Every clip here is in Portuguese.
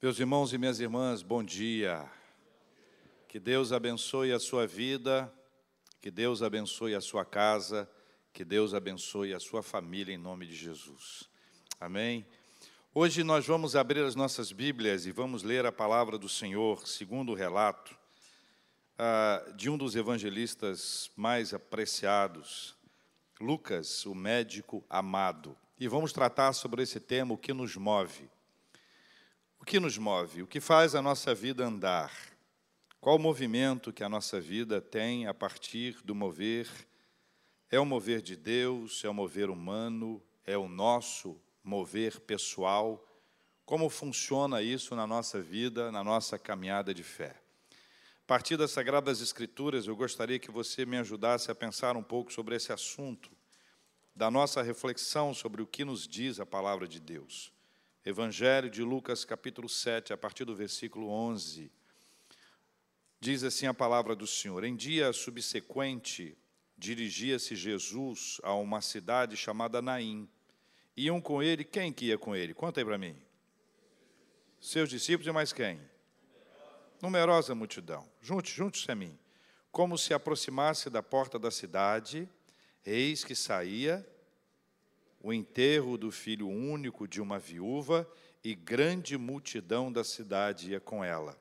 Meus irmãos e minhas irmãs, bom dia. Que Deus abençoe a sua vida, que Deus abençoe a sua casa, que Deus abençoe a sua família em nome de Jesus. Amém. Hoje nós vamos abrir as nossas Bíblias e vamos ler a palavra do Senhor, segundo o relato ah, de um dos evangelistas mais apreciados, Lucas, o médico amado. E vamos tratar sobre esse tema, o que nos move. Que nos move? O que faz a nossa vida andar? Qual o movimento que a nossa vida tem a partir do mover? É o mover de Deus? É o mover humano? É o nosso mover pessoal? Como funciona isso na nossa vida, na nossa caminhada de fé? A partir das Sagradas Escrituras, eu gostaria que você me ajudasse a pensar um pouco sobre esse assunto, da nossa reflexão sobre o que nos diz a palavra de Deus. Evangelho de Lucas, capítulo 7, a partir do versículo 11. Diz assim a palavra do Senhor: Em dia subsequente, dirigia-se Jesus a uma cidade chamada Naim. Iam com ele, quem que ia com ele? Conta aí para mim. Seus discípulos e mais quem? Numerosa multidão. Junte, junte-se a mim. Como se aproximasse da porta da cidade, eis que saía o enterro do filho único de uma viúva e grande multidão da cidade ia com ela.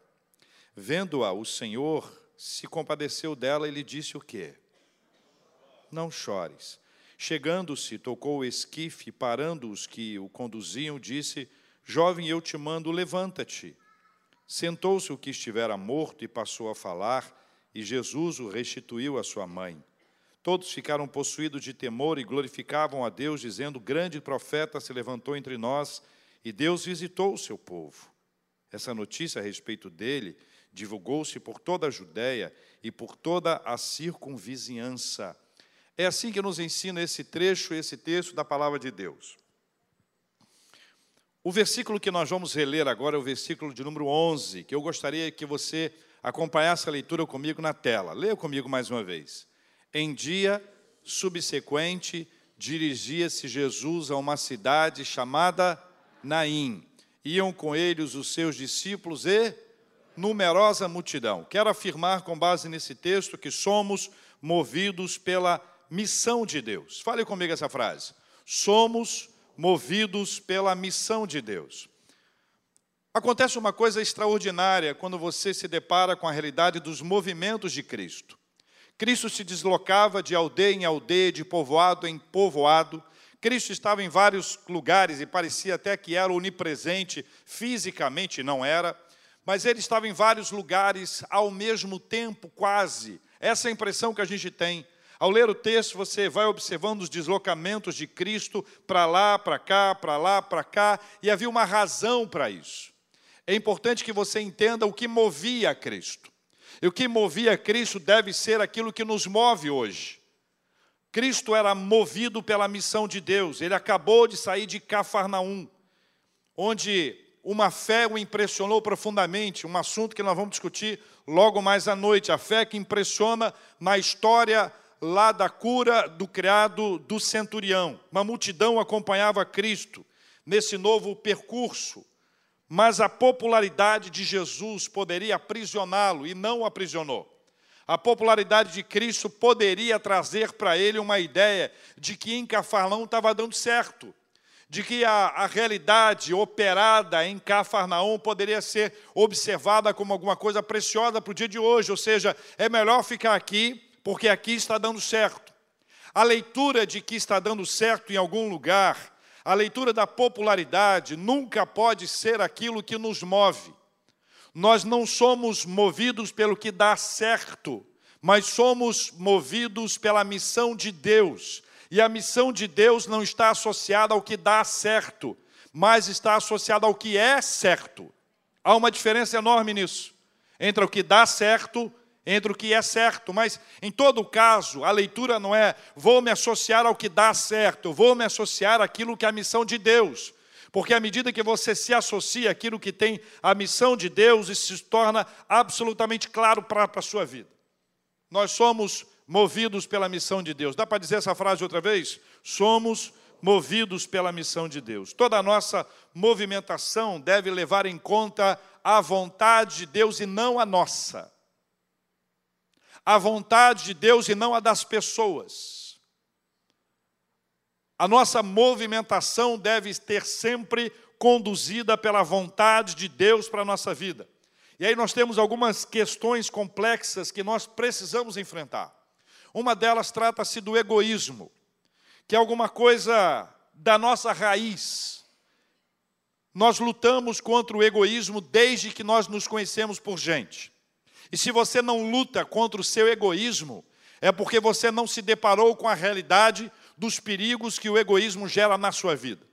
Vendo-a, o Senhor se compadeceu dela e lhe disse o quê? Não chores. Chegando-se, tocou o esquife, parando os que o conduziam, disse: Jovem, eu te mando, levanta-te. Sentou-se o que estivera morto e passou a falar, e Jesus o restituiu à sua mãe. Todos ficaram possuídos de temor e glorificavam a Deus, dizendo: Grande profeta se levantou entre nós e Deus visitou o seu povo. Essa notícia a respeito dele divulgou-se por toda a Judéia e por toda a circunvizinhança. É assim que nos ensina esse trecho, esse texto da palavra de Deus. O versículo que nós vamos reler agora é o versículo de número 11, que eu gostaria que você acompanhasse a leitura comigo na tela. Leia comigo mais uma vez. Em dia subsequente, dirigia-se Jesus a uma cidade chamada Naim. Iam com eles os seus discípulos e numerosa multidão. Quero afirmar, com base nesse texto, que somos movidos pela missão de Deus. Fale comigo essa frase. Somos movidos pela missão de Deus. Acontece uma coisa extraordinária quando você se depara com a realidade dos movimentos de Cristo. Cristo se deslocava de aldeia em aldeia, de povoado em povoado. Cristo estava em vários lugares e parecia até que era onipresente, fisicamente não era, mas ele estava em vários lugares ao mesmo tempo, quase. Essa é a impressão que a gente tem. Ao ler o texto, você vai observando os deslocamentos de Cristo para lá, para cá, para lá, para cá, e havia uma razão para isso. É importante que você entenda o que movia Cristo. E o que movia Cristo deve ser aquilo que nos move hoje. Cristo era movido pela missão de Deus. Ele acabou de sair de Cafarnaum, onde uma fé o impressionou profundamente, um assunto que nós vamos discutir logo mais à noite, a fé que impressiona na história lá da cura do criado do centurião. Uma multidão acompanhava Cristo nesse novo percurso mas a popularidade de Jesus poderia aprisioná-lo e não o aprisionou. A popularidade de Cristo poderia trazer para ele uma ideia de que em Cafarnaum estava dando certo, de que a, a, realidade operada em Cafarnaum poderia ser observada como alguma coisa preciosa para o dia de hoje, ou seja, é melhor ficar aqui porque aqui está dando certo. A leitura de que está dando certo em algum lugar a leitura da popularidade nunca pode ser aquilo que nos move. Nós não somos movidos pelo que dá certo, mas somos movidos pela missão de Deus. E a missão de Deus não está associada ao que dá certo, mas está associada ao que é certo. Há uma diferença enorme nisso, entre o que dá certo entre o que é certo, mas em todo caso, a leitura não é vou me associar ao que dá certo, vou me associar àquilo que é a missão de Deus. Porque à medida que você se associa àquilo que tem a missão de Deus, isso se torna absolutamente claro para a sua vida. Nós somos movidos pela missão de Deus. Dá para dizer essa frase outra vez? Somos movidos pela missão de Deus. Toda a nossa movimentação deve levar em conta a vontade de Deus e não a nossa. A vontade de Deus e não a das pessoas. A nossa movimentação deve ter sempre conduzida pela vontade de Deus para a nossa vida. E aí nós temos algumas questões complexas que nós precisamos enfrentar. Uma delas trata-se do egoísmo, que é alguma coisa da nossa raiz. Nós lutamos contra o egoísmo desde que nós nos conhecemos por gente. E se você não luta contra o seu egoísmo, é porque você não se deparou com a realidade dos perigos que o egoísmo gera na sua vida.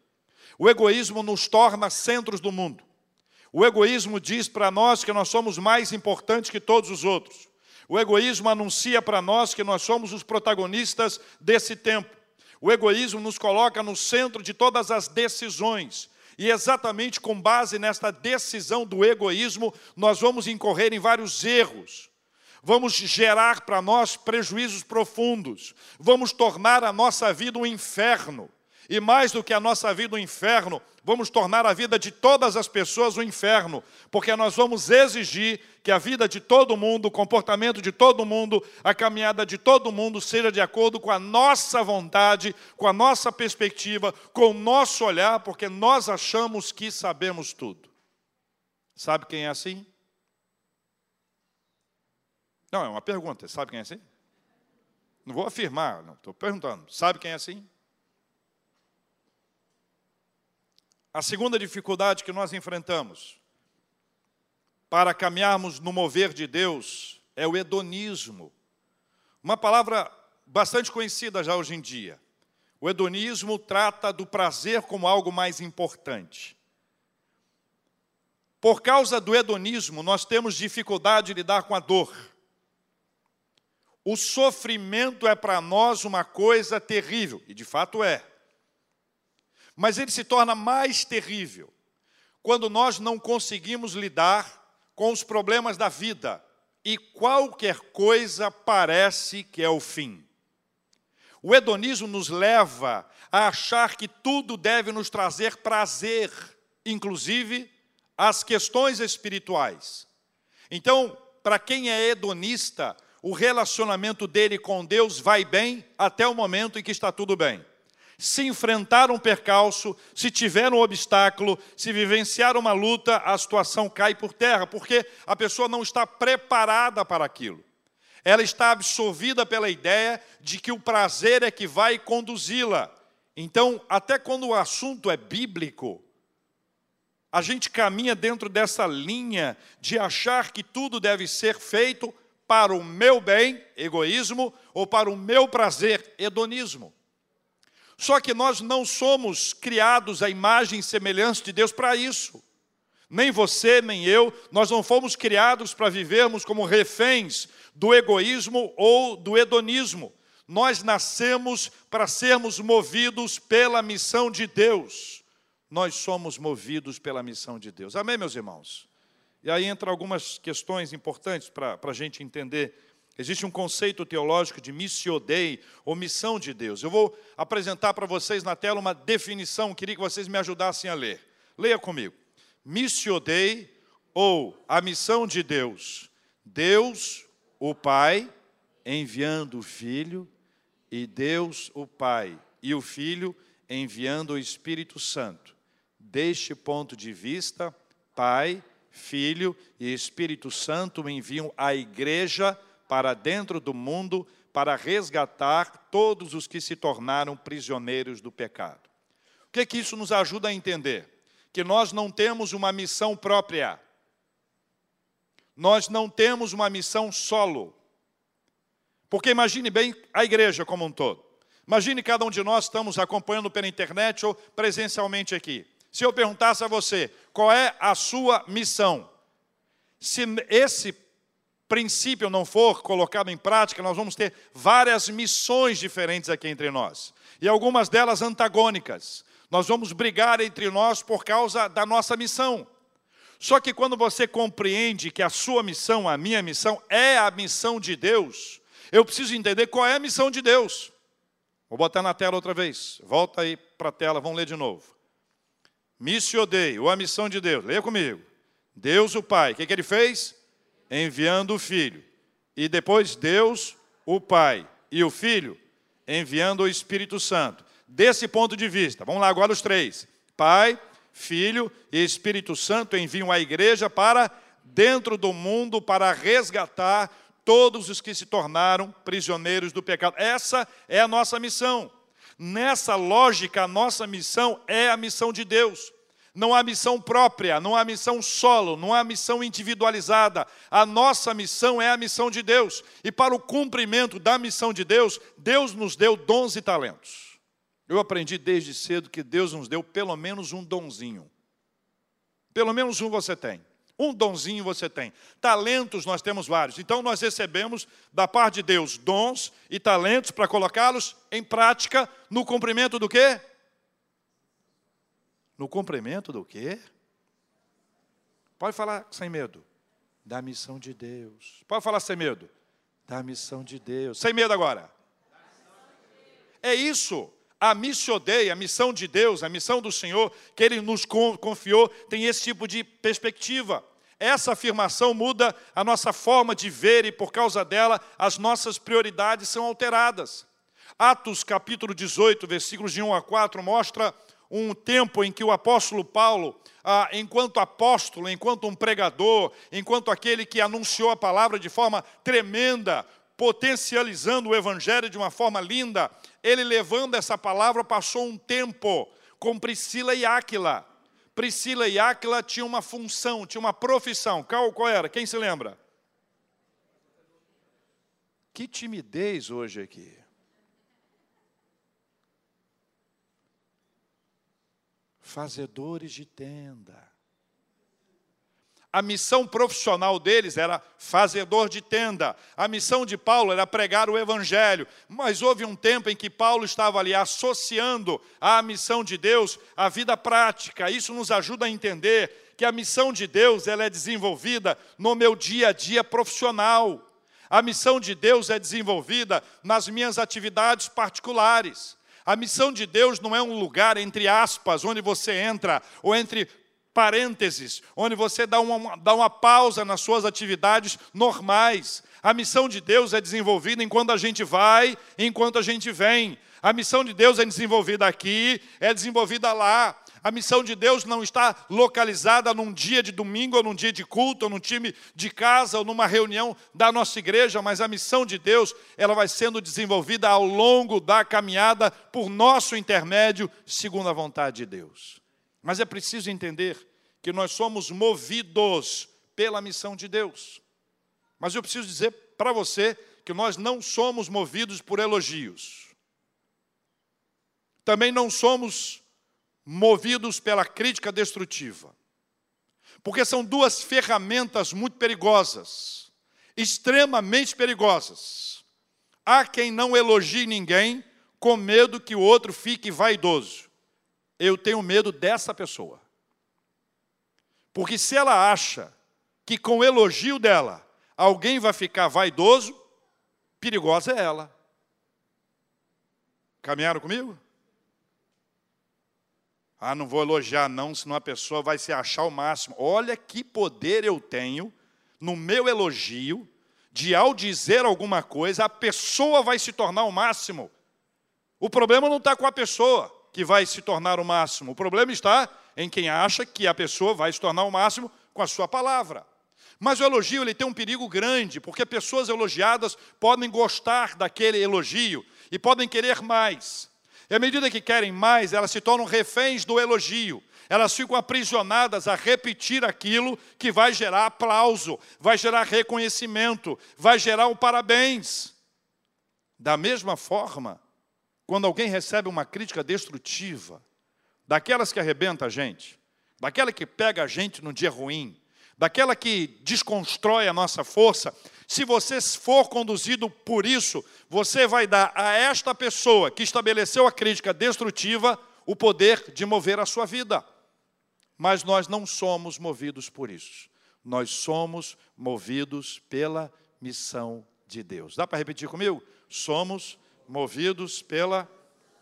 O egoísmo nos torna centros do mundo. O egoísmo diz para nós que nós somos mais importantes que todos os outros. O egoísmo anuncia para nós que nós somos os protagonistas desse tempo. O egoísmo nos coloca no centro de todas as decisões. E exatamente com base nesta decisão do egoísmo, nós vamos incorrer em vários erros. Vamos gerar para nós prejuízos profundos. Vamos tornar a nossa vida um inferno. E mais do que a nossa vida um inferno, vamos tornar a vida de todas as pessoas um inferno, porque nós vamos exigir que a vida de todo mundo, o comportamento de todo mundo, a caminhada de todo mundo seja de acordo com a nossa vontade, com a nossa perspectiva, com o nosso olhar, porque nós achamos que sabemos tudo. Sabe quem é assim? Não, é uma pergunta. Sabe quem é assim? Não vou afirmar, não, estou perguntando. Sabe quem é assim? A segunda dificuldade que nós enfrentamos para caminharmos no mover de Deus é o hedonismo. Uma palavra bastante conhecida já hoje em dia. O hedonismo trata do prazer como algo mais importante. Por causa do hedonismo, nós temos dificuldade de lidar com a dor. O sofrimento é para nós uma coisa terrível, e de fato é. Mas ele se torna mais terrível quando nós não conseguimos lidar com os problemas da vida e qualquer coisa parece que é o fim. O hedonismo nos leva a achar que tudo deve nos trazer prazer, inclusive as questões espirituais. Então, para quem é hedonista, o relacionamento dele com Deus vai bem até o momento em que está tudo bem se enfrentar um percalço, se tiver um obstáculo, se vivenciar uma luta, a situação cai por terra, porque a pessoa não está preparada para aquilo. Ela está absorvida pela ideia de que o prazer é que vai conduzi-la. Então, até quando o assunto é bíblico, a gente caminha dentro dessa linha de achar que tudo deve ser feito para o meu bem, egoísmo, ou para o meu prazer, hedonismo. Só que nós não somos criados à imagem e semelhança de Deus para isso. Nem você, nem eu, nós não fomos criados para vivermos como reféns do egoísmo ou do hedonismo. Nós nascemos para sermos movidos pela missão de Deus. Nós somos movidos pela missão de Deus. Amém, meus irmãos? E aí entra algumas questões importantes para a gente entender Existe um conceito teológico de missio Dei, ou missão de Deus. Eu vou apresentar para vocês na tela uma definição, queria que vocês me ajudassem a ler. Leia comigo. Missio Dei, ou a missão de Deus. Deus, o Pai, enviando o Filho, e Deus, o Pai, e o Filho, enviando o Espírito Santo. Deste ponto de vista, Pai, Filho e Espírito Santo enviam a igreja para dentro do mundo para resgatar todos os que se tornaram prisioneiros do pecado. O que, é que isso nos ajuda a entender? Que nós não temos uma missão própria. Nós não temos uma missão solo. Porque imagine bem a igreja como um todo. Imagine cada um de nós estamos acompanhando pela internet ou presencialmente aqui. Se eu perguntasse a você, qual é a sua missão? Se esse princípio não for colocado em prática, nós vamos ter várias missões diferentes aqui entre nós. E algumas delas antagônicas. Nós vamos brigar entre nós por causa da nossa missão. Só que quando você compreende que a sua missão, a minha missão, é a missão de Deus, eu preciso entender qual é a missão de Deus. Vou botar na tela outra vez. Volta aí para a tela, vamos ler de novo. Missio Dei, ou a missão de Deus. Leia comigo. Deus o Pai, o que, que ele fez? Enviando o Filho. E depois Deus o Pai e o Filho enviando o Espírito Santo. Desse ponto de vista, vamos lá agora os três: Pai, Filho e Espírito Santo enviam a igreja para dentro do mundo para resgatar todos os que se tornaram prisioneiros do pecado. Essa é a nossa missão. Nessa lógica, a nossa missão é a missão de Deus. Não há missão própria, não há missão solo, não há missão individualizada. A nossa missão é a missão de Deus. E para o cumprimento da missão de Deus, Deus nos deu dons e talentos. Eu aprendi desde cedo que Deus nos deu pelo menos um donzinho. Pelo menos um você tem. Um donzinho você tem. Talentos nós temos vários. Então nós recebemos da parte de Deus dons e talentos para colocá-los em prática no cumprimento do quê? No cumprimento do quê? Pode falar sem medo. Da missão de Deus. Pode falar sem medo. Da missão de Deus. Sem medo agora. É isso. A missiodeia, a missão de Deus, a missão do Senhor, que Ele nos confiou, tem esse tipo de perspectiva. Essa afirmação muda a nossa forma de ver e, por causa dela, as nossas prioridades são alteradas. Atos capítulo 18, versículos de 1 a 4, mostra um tempo em que o apóstolo Paulo, ah, enquanto apóstolo, enquanto um pregador, enquanto aquele que anunciou a palavra de forma tremenda, potencializando o evangelho de uma forma linda, ele levando essa palavra passou um tempo com Priscila e Áquila. Priscila e Áquila tinham uma função, tinham uma profissão. Qual, qual era? Quem se lembra? Que timidez hoje aqui. Fazedores de tenda. A missão profissional deles era fazedor de tenda. A missão de Paulo era pregar o evangelho. Mas houve um tempo em que Paulo estava ali associando à missão de Deus a vida prática. Isso nos ajuda a entender que a missão de Deus ela é desenvolvida no meu dia a dia profissional. A missão de Deus é desenvolvida nas minhas atividades particulares. A missão de Deus não é um lugar, entre aspas, onde você entra, ou entre parênteses, onde você dá uma, dá uma pausa nas suas atividades normais. A missão de Deus é desenvolvida enquanto a gente vai, enquanto a gente vem. A missão de Deus é desenvolvida aqui, é desenvolvida lá. A missão de Deus não está localizada num dia de domingo, ou num dia de culto, ou num time de casa, ou numa reunião da nossa igreja, mas a missão de Deus, ela vai sendo desenvolvida ao longo da caminhada por nosso intermédio, segundo a vontade de Deus. Mas é preciso entender que nós somos movidos pela missão de Deus. Mas eu preciso dizer para você que nós não somos movidos por elogios. Também não somos movidos pela crítica destrutiva. Porque são duas ferramentas muito perigosas, extremamente perigosas. Há quem não elogie ninguém com medo que o outro fique vaidoso. Eu tenho medo dessa pessoa. Porque se ela acha que com o elogio dela alguém vai ficar vaidoso, perigosa é ela. Caminharam comigo? Ah, não vou elogiar não, senão a pessoa vai se achar o máximo. Olha que poder eu tenho no meu elogio, de ao dizer alguma coisa, a pessoa vai se tornar o máximo. O problema não está com a pessoa que vai se tornar o máximo. O problema está em quem acha que a pessoa vai se tornar o máximo com a sua palavra. Mas o elogio ele tem um perigo grande, porque pessoas elogiadas podem gostar daquele elogio e podem querer mais. E à medida que querem mais, elas se tornam reféns do elogio. Elas ficam aprisionadas a repetir aquilo que vai gerar aplauso, vai gerar reconhecimento, vai gerar um parabéns. Da mesma forma, quando alguém recebe uma crítica destrutiva, daquelas que arrebenta a gente, daquela que pega a gente no dia ruim, daquela que desconstrói a nossa força, se você for conduzido por isso, você vai dar a esta pessoa que estabeleceu a crítica destrutiva o poder de mover a sua vida. Mas nós não somos movidos por isso. Nós somos movidos pela missão de Deus. Dá para repetir comigo? Somos movidos pela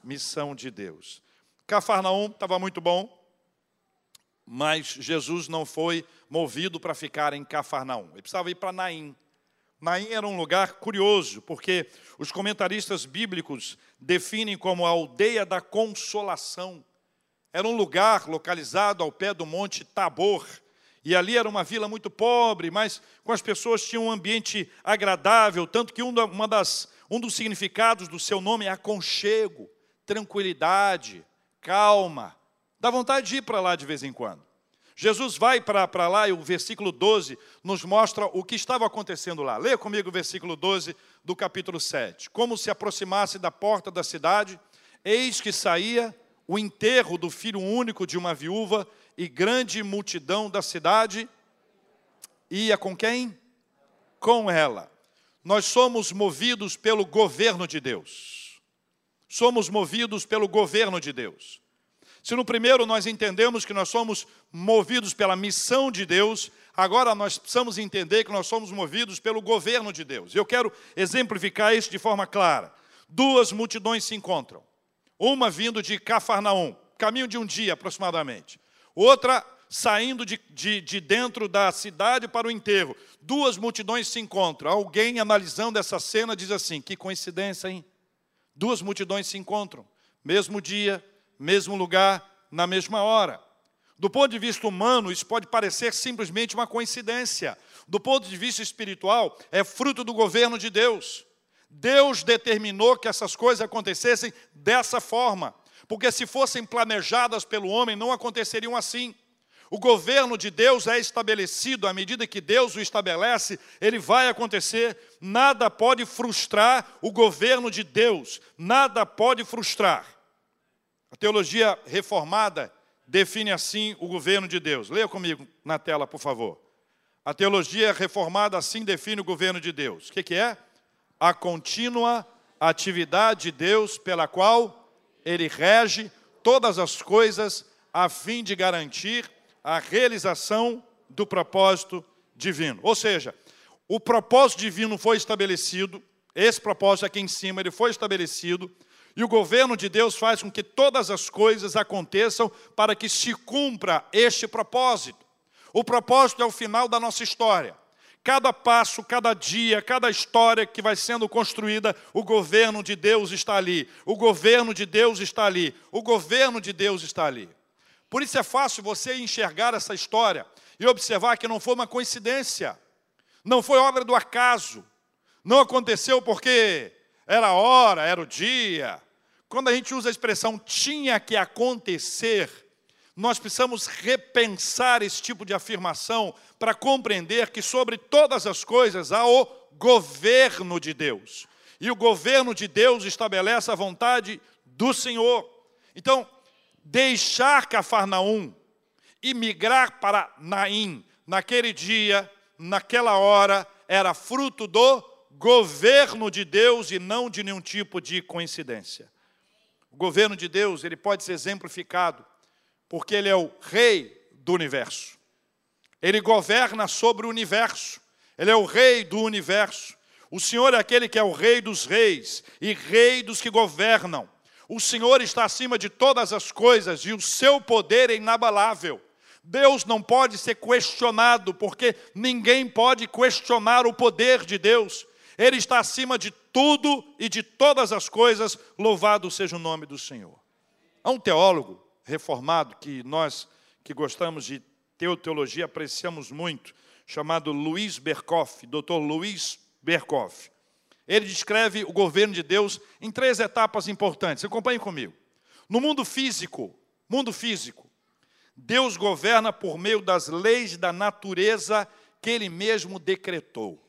missão de Deus. Cafarnaum estava muito bom, mas Jesus não foi movido para ficar em Cafarnaum. Ele precisava ir para Naim. Naim era um lugar curioso, porque os comentaristas bíblicos definem como a aldeia da consolação. Era um lugar localizado ao pé do monte Tabor. E ali era uma vila muito pobre, mas com as pessoas tinham um ambiente agradável, tanto que uma das, um dos significados do seu nome é aconchego, tranquilidade, calma. Dá vontade de ir para lá de vez em quando. Jesus vai para lá e o versículo 12 nos mostra o que estava acontecendo lá. Leia comigo o versículo 12 do capítulo 7. Como se aproximasse da porta da cidade, eis que saía o enterro do filho único de uma viúva e grande multidão da cidade ia com quem? Com ela. Nós somos movidos pelo governo de Deus. Somos movidos pelo governo de Deus. Se no primeiro nós entendemos que nós somos movidos pela missão de Deus, agora nós precisamos entender que nós somos movidos pelo governo de Deus. Eu quero exemplificar isso de forma clara. Duas multidões se encontram. Uma vindo de Cafarnaum, caminho de um dia aproximadamente. Outra saindo de, de, de, dentro da cidade para o enterro. Duas multidões se encontram. Alguém analisando essa cena diz assim: que coincidência, hein? Duas multidões se encontram, mesmo dia, mesmo lugar, na mesma hora. Do ponto de vista humano, isso pode parecer simplesmente uma coincidência. Do ponto de vista espiritual, é fruto do governo de Deus. Deus determinou que essas coisas acontecessem dessa forma, porque se fossem planejadas pelo homem, não aconteceriam assim. O governo de Deus é estabelecido, à medida que Deus o estabelece, ele vai acontecer. Nada pode frustrar o governo de Deus, nada pode frustrar. A teologia reformada define assim o governo de Deus. Leia comigo na tela, por favor. A teologia reformada assim define o governo de Deus. O que, que é? A contínua atividade de Deus pela qual ele rege todas as coisas a fim de garantir a realização do propósito divino. Ou seja, o propósito divino foi estabelecido, esse propósito aqui em cima, ele foi estabelecido, e o governo de Deus faz com que todas as coisas aconteçam para que se cumpra este propósito. O propósito é o final da nossa história. Cada passo, cada dia, cada história que vai sendo construída, o governo de Deus está ali. O governo de Deus está ali. O governo de Deus está ali. Por isso é fácil você enxergar essa história e observar que não foi uma coincidência, não foi obra do acaso, não aconteceu porque era a hora, era o dia. Quando a gente usa a expressão tinha que acontecer, nós precisamos repensar esse tipo de afirmação para compreender que sobre todas as coisas há o governo de Deus. E o governo de Deus estabelece a vontade do Senhor. Então, deixar Cafarnaum e migrar para Naim, naquele dia, naquela hora, era fruto do governo de Deus e não de nenhum tipo de coincidência. O governo de Deus, ele pode ser exemplificado porque ele é o rei do universo. Ele governa sobre o universo. Ele é o rei do universo. O Senhor é aquele que é o rei dos reis e rei dos que governam. O Senhor está acima de todas as coisas e o seu poder é inabalável. Deus não pode ser questionado, porque ninguém pode questionar o poder de Deus. Ele está acima de tudo e de todas as coisas, louvado seja o nome do Senhor. Há um teólogo reformado que nós que gostamos de teologia apreciamos muito, chamado Luiz Berkoff, Dr. Luiz Berkoff. Ele descreve o governo de Deus em três etapas importantes. Acompanhe comigo. No mundo físico, mundo físico, Deus governa por meio das leis da natureza que ele mesmo decretou.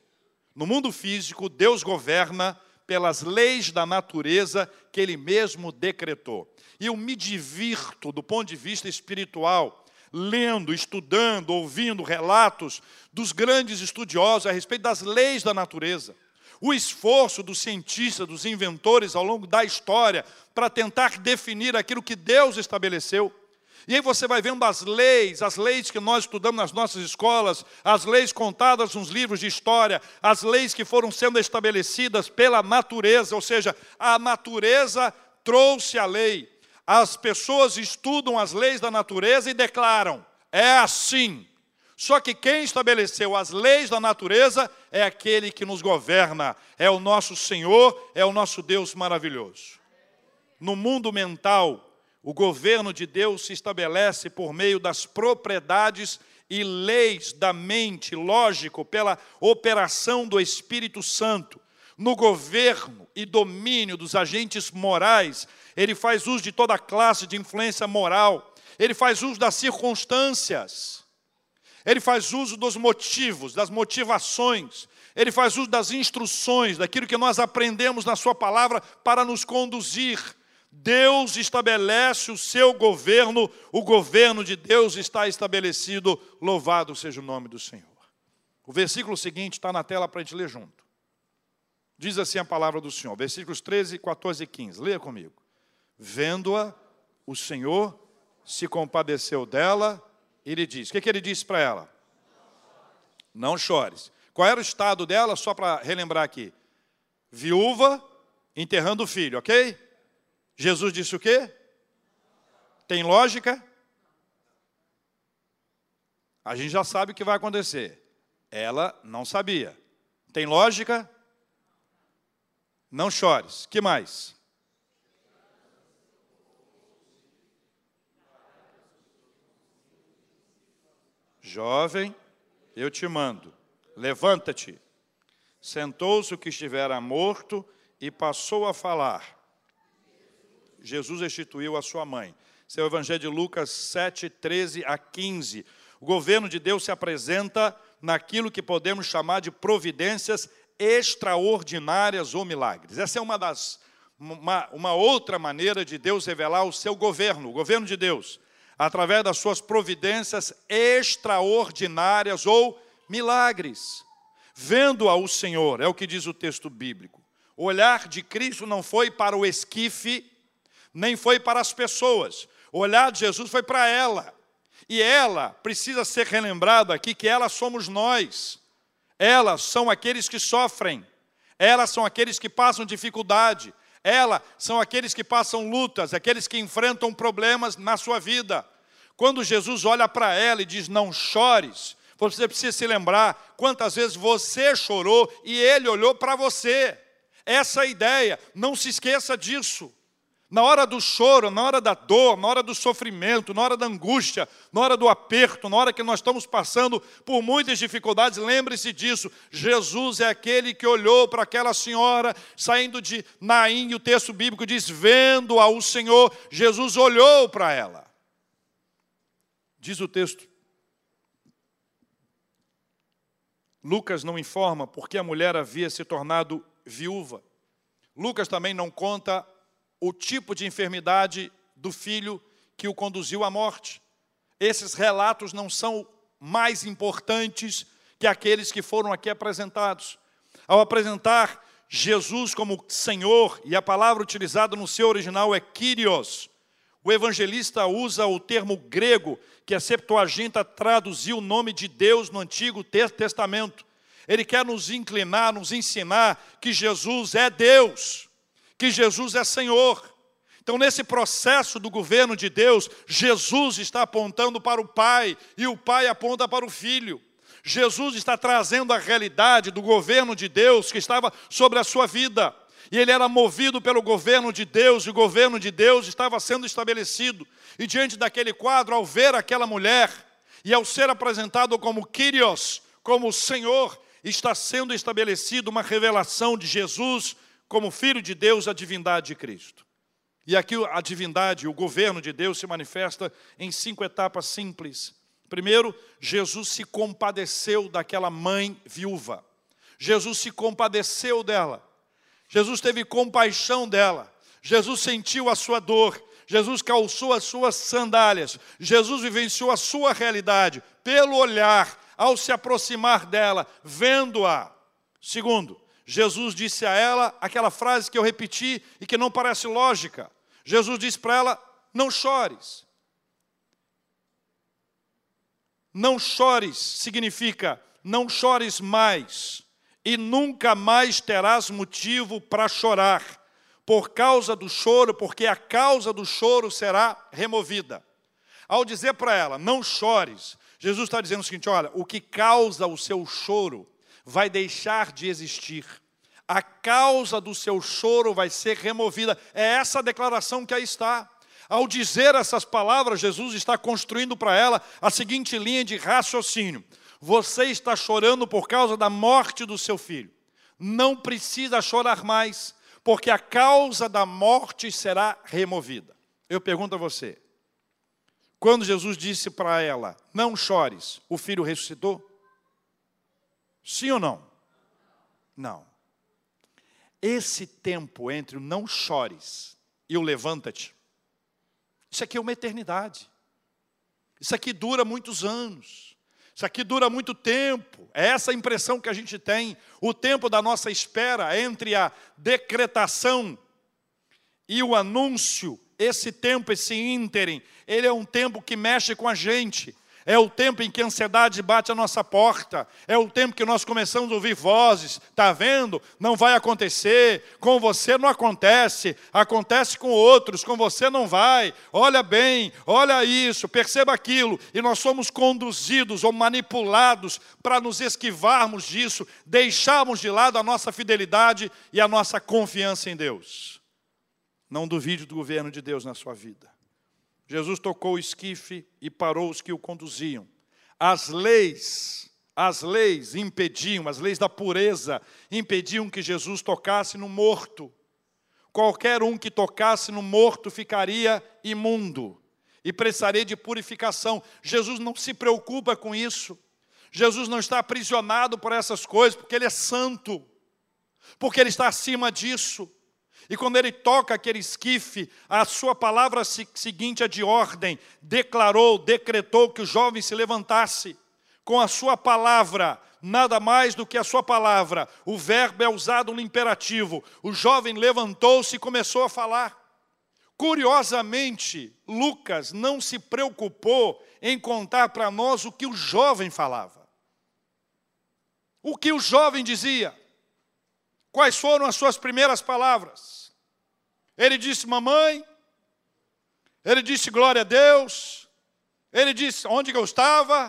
No mundo físico, Deus governa pelas leis da natureza que Ele mesmo decretou. E eu me divirto, do ponto de vista espiritual, lendo, estudando, ouvindo relatos dos grandes estudiosos a respeito das leis da natureza. O esforço dos cientistas, dos inventores ao longo da história para tentar definir aquilo que Deus estabeleceu. E aí você vai vendo as leis, as leis que nós estudamos nas nossas escolas, as leis contadas nos livros de história, as leis que foram sendo estabelecidas pela natureza, ou seja, a natureza trouxe a lei. As pessoas estudam as leis da natureza e declaram: é assim. Só que quem estabeleceu as leis da natureza é aquele que nos governa, é o nosso Senhor, é o nosso Deus maravilhoso. No mundo mental, o governo de Deus se estabelece por meio das propriedades e leis da mente, lógico, pela operação do Espírito Santo. No governo e domínio dos agentes morais, ele faz uso de toda classe de influência moral, ele faz uso das circunstâncias, ele faz uso dos motivos, das motivações, ele faz uso das instruções, daquilo que nós aprendemos na Sua palavra para nos conduzir. Deus estabelece o seu governo, o governo de Deus está estabelecido, louvado seja o nome do Senhor. O versículo seguinte está na tela para a gente ler junto. Diz assim a palavra do Senhor, versículos 13, 14 e 15. Leia comigo. Vendo-a, o Senhor se compadeceu dela e lhe disse: O que, que ele disse para ela? Não chores. Qual era o estado dela, só para relembrar aqui? Viúva, enterrando o filho, ok? Jesus disse o quê? Tem lógica? A gente já sabe o que vai acontecer. Ela não sabia. Tem lógica? Não chores. Que mais? Jovem, eu te mando, levanta-te. Sentou-se o que estivera morto e passou a falar. Jesus restituiu a sua mãe. Esse é Evangelho de Lucas 7, 13 a 15. O governo de Deus se apresenta naquilo que podemos chamar de providências extraordinárias ou milagres. Essa é uma das uma, uma outra maneira de Deus revelar o seu governo, o governo de Deus através das suas providências extraordinárias ou milagres. Vendo-a o Senhor, é o que diz o texto bíblico. O olhar de Cristo não foi para o esquife, nem foi para as pessoas. O olhar de Jesus foi para ela. E ela precisa ser relembrada aqui que elas somos nós. Elas são aqueles que sofrem. Elas são aqueles que passam dificuldade. Ela são aqueles que passam lutas, aqueles que enfrentam problemas na sua vida. Quando Jesus olha para ela e diz: Não chores, você precisa se lembrar quantas vezes você chorou e ele olhou para você. Essa é a ideia, não se esqueça disso. Na hora do choro, na hora da dor, na hora do sofrimento, na hora da angústia, na hora do aperto, na hora que nós estamos passando por muitas dificuldades, lembre-se disso. Jesus é aquele que olhou para aquela senhora saindo de Naim, o texto bíblico diz: vendo ao Senhor, Jesus olhou para ela. Diz o texto. Lucas não informa porque a mulher havia se tornado viúva. Lucas também não conta o tipo de enfermidade do filho que o conduziu à morte. Esses relatos não são mais importantes que aqueles que foram aqui apresentados. Ao apresentar Jesus como Senhor, e a palavra utilizada no seu original é Kyrios, o evangelista usa o termo grego que a Septuaginta traduziu o nome de Deus no Antigo Testamento. Ele quer nos inclinar, nos ensinar que Jesus é Deus que Jesus é Senhor. Então, nesse processo do governo de Deus, Jesus está apontando para o Pai e o Pai aponta para o Filho. Jesus está trazendo a realidade do governo de Deus que estava sobre a sua vida. E ele era movido pelo governo de Deus, e o governo de Deus estava sendo estabelecido. E diante daquele quadro, ao ver aquela mulher, e ao ser apresentado como Kyrios, como Senhor, está sendo estabelecida uma revelação de Jesus como filho de Deus, a divindade de Cristo. E aqui a divindade, o governo de Deus se manifesta em cinco etapas simples. Primeiro, Jesus se compadeceu daquela mãe viúva. Jesus se compadeceu dela. Jesus teve compaixão dela. Jesus sentiu a sua dor. Jesus calçou as suas sandálias. Jesus vivenciou a sua realidade pelo olhar, ao se aproximar dela, vendo-a. Segundo, Jesus disse a ela aquela frase que eu repeti e que não parece lógica. Jesus disse para ela: Não chores. Não chores significa não chores mais, e nunca mais terás motivo para chorar, por causa do choro, porque a causa do choro será removida. Ao dizer para ela, não chores, Jesus está dizendo o seguinte: olha, o que causa o seu choro vai deixar de existir. A causa do seu choro vai ser removida. É essa a declaração que aí está. Ao dizer essas palavras, Jesus está construindo para ela a seguinte linha de raciocínio: Você está chorando por causa da morte do seu filho. Não precisa chorar mais, porque a causa da morte será removida. Eu pergunto a você: quando Jesus disse para ela, não chores, o filho ressuscitou? Sim ou não? Não. Esse tempo entre o não chores e o levanta-te, isso aqui é uma eternidade. Isso aqui dura muitos anos. Isso aqui dura muito tempo. É essa a impressão que a gente tem. O tempo da nossa espera entre a decretação e o anúncio, esse tempo, esse ínterim, ele é um tempo que mexe com a gente. É o tempo em que a ansiedade bate a nossa porta. É o tempo que nós começamos a ouvir vozes. Está vendo? Não vai acontecer. Com você não acontece. Acontece com outros. Com você não vai. Olha bem, olha isso, perceba aquilo. E nós somos conduzidos ou manipulados para nos esquivarmos disso, deixarmos de lado a nossa fidelidade e a nossa confiança em Deus. Não duvide do governo de Deus na sua vida. Jesus tocou o esquife e parou os que o conduziam. As leis, as leis impediam, as leis da pureza impediam que Jesus tocasse no morto. Qualquer um que tocasse no morto ficaria imundo e precisaria de purificação. Jesus não se preocupa com isso. Jesus não está aprisionado por essas coisas, porque Ele é santo, porque Ele está acima disso. E quando ele toca aquele esquife, a sua palavra seguinte é de ordem, declarou, decretou que o jovem se levantasse. Com a sua palavra, nada mais do que a sua palavra, o verbo é usado no imperativo. O jovem levantou-se e começou a falar. Curiosamente, Lucas não se preocupou em contar para nós o que o jovem falava. O que o jovem dizia. Quais foram as suas primeiras palavras? Ele disse, mamãe. Ele disse, glória a Deus. Ele disse, onde eu estava?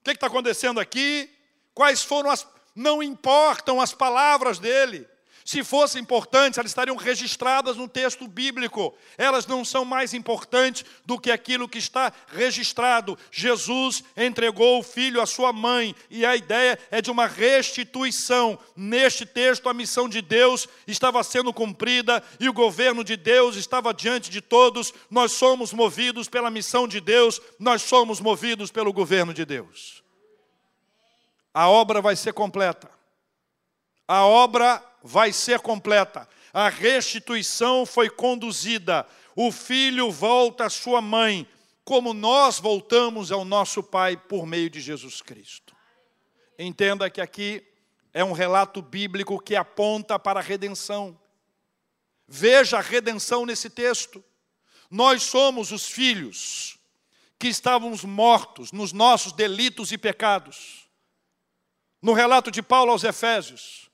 O que está acontecendo aqui? Quais foram as. Não importam as palavras dele. Se fossem importantes, elas estariam registradas no texto bíblico. Elas não são mais importantes do que aquilo que está registrado. Jesus entregou o filho à sua mãe, e a ideia é de uma restituição. Neste texto, a missão de Deus estava sendo cumprida e o governo de Deus estava diante de todos. Nós somos movidos pela missão de Deus, nós somos movidos pelo governo de Deus. A obra vai ser completa. A obra vai ser completa. A restituição foi conduzida. O filho volta à sua mãe, como nós voltamos ao nosso Pai por meio de Jesus Cristo. Entenda que aqui é um relato bíblico que aponta para a redenção. Veja a redenção nesse texto. Nós somos os filhos que estávamos mortos nos nossos delitos e pecados. No relato de Paulo aos Efésios,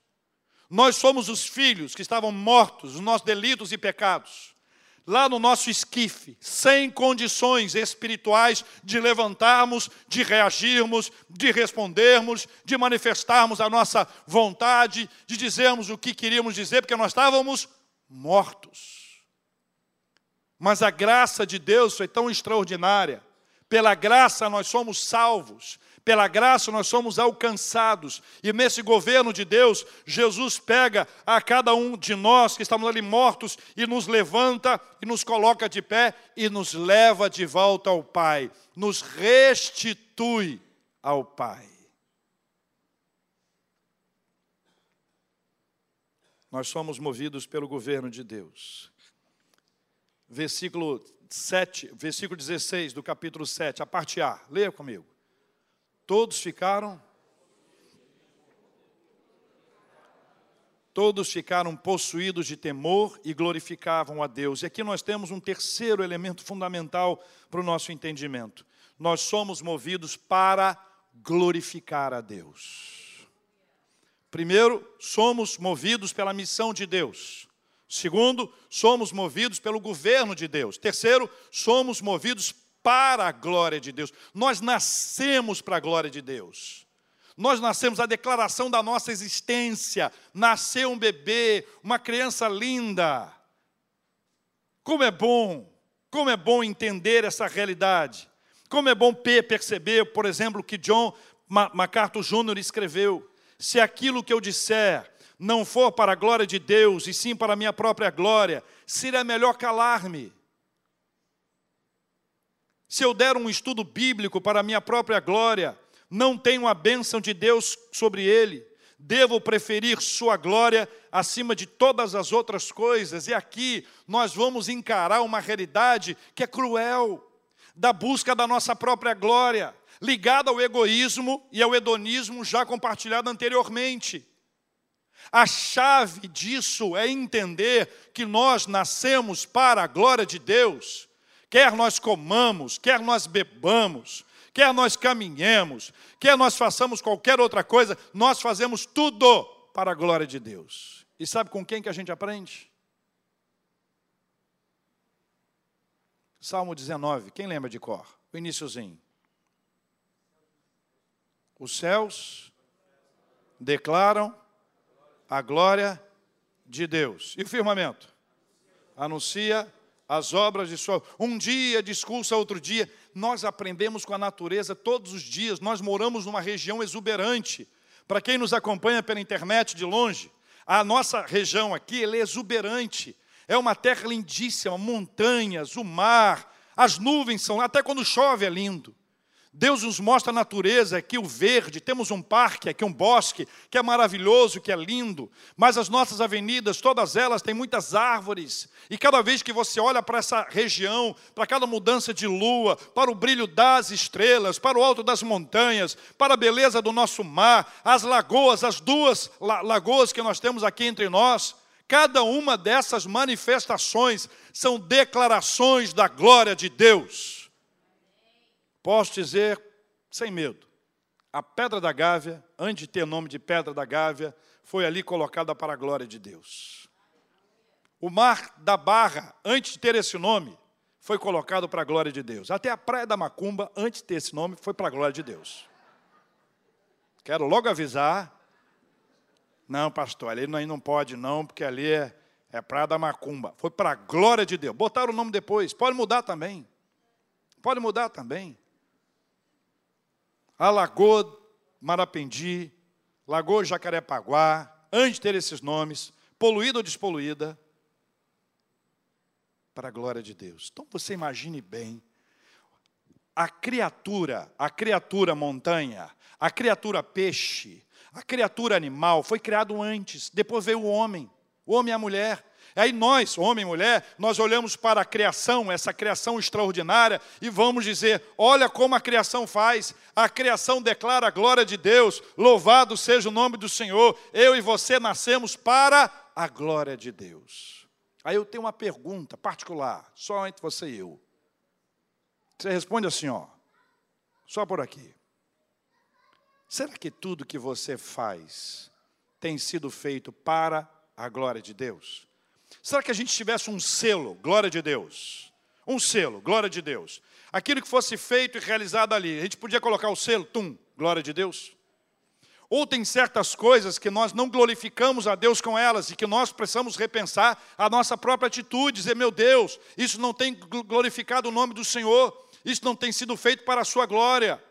nós somos os filhos que estavam mortos, os nossos delitos e pecados, lá no nosso esquife, sem condições espirituais de levantarmos, de reagirmos, de respondermos, de manifestarmos a nossa vontade, de dizermos o que queríamos dizer, porque nós estávamos mortos. Mas a graça de Deus foi tão extraordinária. Pela graça nós somos salvos, pela graça nós somos alcançados. E nesse governo de Deus, Jesus pega a cada um de nós que estamos ali mortos e nos levanta e nos coloca de pé e nos leva de volta ao Pai, nos restitui ao Pai. Nós somos movidos pelo governo de Deus. Versículo 7, versículo 16 do capítulo 7, a parte A. Leia comigo. Todos ficaram Todos ficaram possuídos de temor e glorificavam a Deus. E aqui nós temos um terceiro elemento fundamental para o nosso entendimento. Nós somos movidos para glorificar a Deus. Primeiro, somos movidos pela missão de Deus. Segundo, somos movidos pelo governo de Deus. Terceiro, somos movidos para a glória de Deus. Nós nascemos para a glória de Deus. Nós nascemos a declaração da nossa existência. Nasceu um bebê, uma criança linda. Como é bom, como é bom entender essa realidade. Como é bom perceber, por exemplo, que John MacArthur Jr. escreveu: se aquilo que eu disser não for para a glória de Deus, e sim para a minha própria glória, seria melhor calar-me. Se eu der um estudo bíblico para minha própria glória, não tenho a bênção de Deus sobre ele, devo preferir sua glória acima de todas as outras coisas. E aqui nós vamos encarar uma realidade que é cruel, da busca da nossa própria glória, ligada ao egoísmo e ao hedonismo já compartilhado anteriormente. A chave disso é entender que nós nascemos para a glória de Deus. Quer nós comamos, quer nós bebamos, quer nós caminhemos, quer nós façamos qualquer outra coisa, nós fazemos tudo para a glória de Deus. E sabe com quem que a gente aprende? Salmo 19, quem lembra de cor? O iníciozinho. Os céus declaram a glória de Deus. E o firmamento? Anuncia as obras de sua. Um dia discursa outro dia. Nós aprendemos com a natureza todos os dias. Nós moramos numa região exuberante. Para quem nos acompanha pela internet de longe, a nossa região aqui é exuberante. É uma terra lindíssima, montanhas, o mar, as nuvens são, até quando chove é lindo. Deus nos mostra a natureza, aqui o verde, temos um parque, aqui um bosque, que é maravilhoso, que é lindo, mas as nossas avenidas, todas elas têm muitas árvores, e cada vez que você olha para essa região, para cada mudança de lua, para o brilho das estrelas, para o alto das montanhas, para a beleza do nosso mar, as lagoas, as duas lagoas que nós temos aqui entre nós, cada uma dessas manifestações são declarações da glória de Deus. Posso dizer, sem medo, a pedra da Gávea, antes de ter nome de pedra da Gávea, foi ali colocada para a glória de Deus. O mar da Barra, antes de ter esse nome, foi colocado para a glória de Deus. Até a praia da Macumba, antes de ter esse nome, foi para a glória de Deus. Quero logo avisar. Não, pastor, ali não, pode não, porque ali é, é praia da Macumba. Foi para a glória de Deus. Botaram o nome depois. Pode mudar também. Pode mudar também a Lagoa Marapendi, Lagoa Jacarepaguá, antes de ter esses nomes, poluída ou despoluída, para a glória de Deus. Então você imagine bem, a criatura, a criatura montanha, a criatura peixe, a criatura animal foi criado antes, depois veio o homem, o homem e a mulher. Aí nós, homem e mulher, nós olhamos para a criação, essa criação extraordinária, e vamos dizer: olha como a criação faz. A criação declara a glória de Deus, louvado seja o nome do Senhor. Eu e você nascemos para a glória de Deus. Aí eu tenho uma pergunta particular, só entre você e eu. Você responde assim, ó, só por aqui. Será que tudo que você faz tem sido feito para a glória de Deus? Será que a gente tivesse um selo, glória de Deus? Um selo, glória de Deus. Aquilo que fosse feito e realizado ali, a gente podia colocar o selo, tum, glória de Deus? Ou tem certas coisas que nós não glorificamos a Deus com elas e que nós precisamos repensar a nossa própria atitude, dizer, meu Deus, isso não tem glorificado o nome do Senhor, isso não tem sido feito para a sua glória.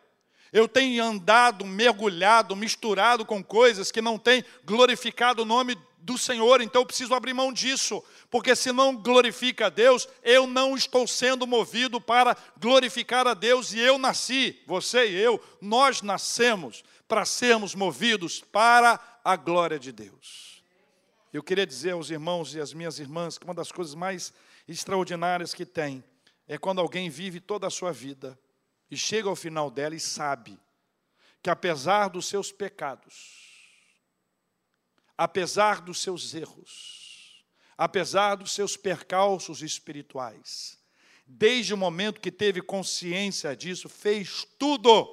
Eu tenho andado, mergulhado, misturado com coisas que não têm glorificado o nome do Senhor, então eu preciso abrir mão disso, porque se não glorifica a Deus, eu não estou sendo movido para glorificar a Deus, e eu nasci, você e eu, nós nascemos para sermos movidos para a glória de Deus. Eu queria dizer aos irmãos e às minhas irmãs que uma das coisas mais extraordinárias que tem é quando alguém vive toda a sua vida e chega ao final dela e sabe que apesar dos seus pecados, apesar dos seus erros, apesar dos seus percalços espirituais, desde o momento que teve consciência disso, fez tudo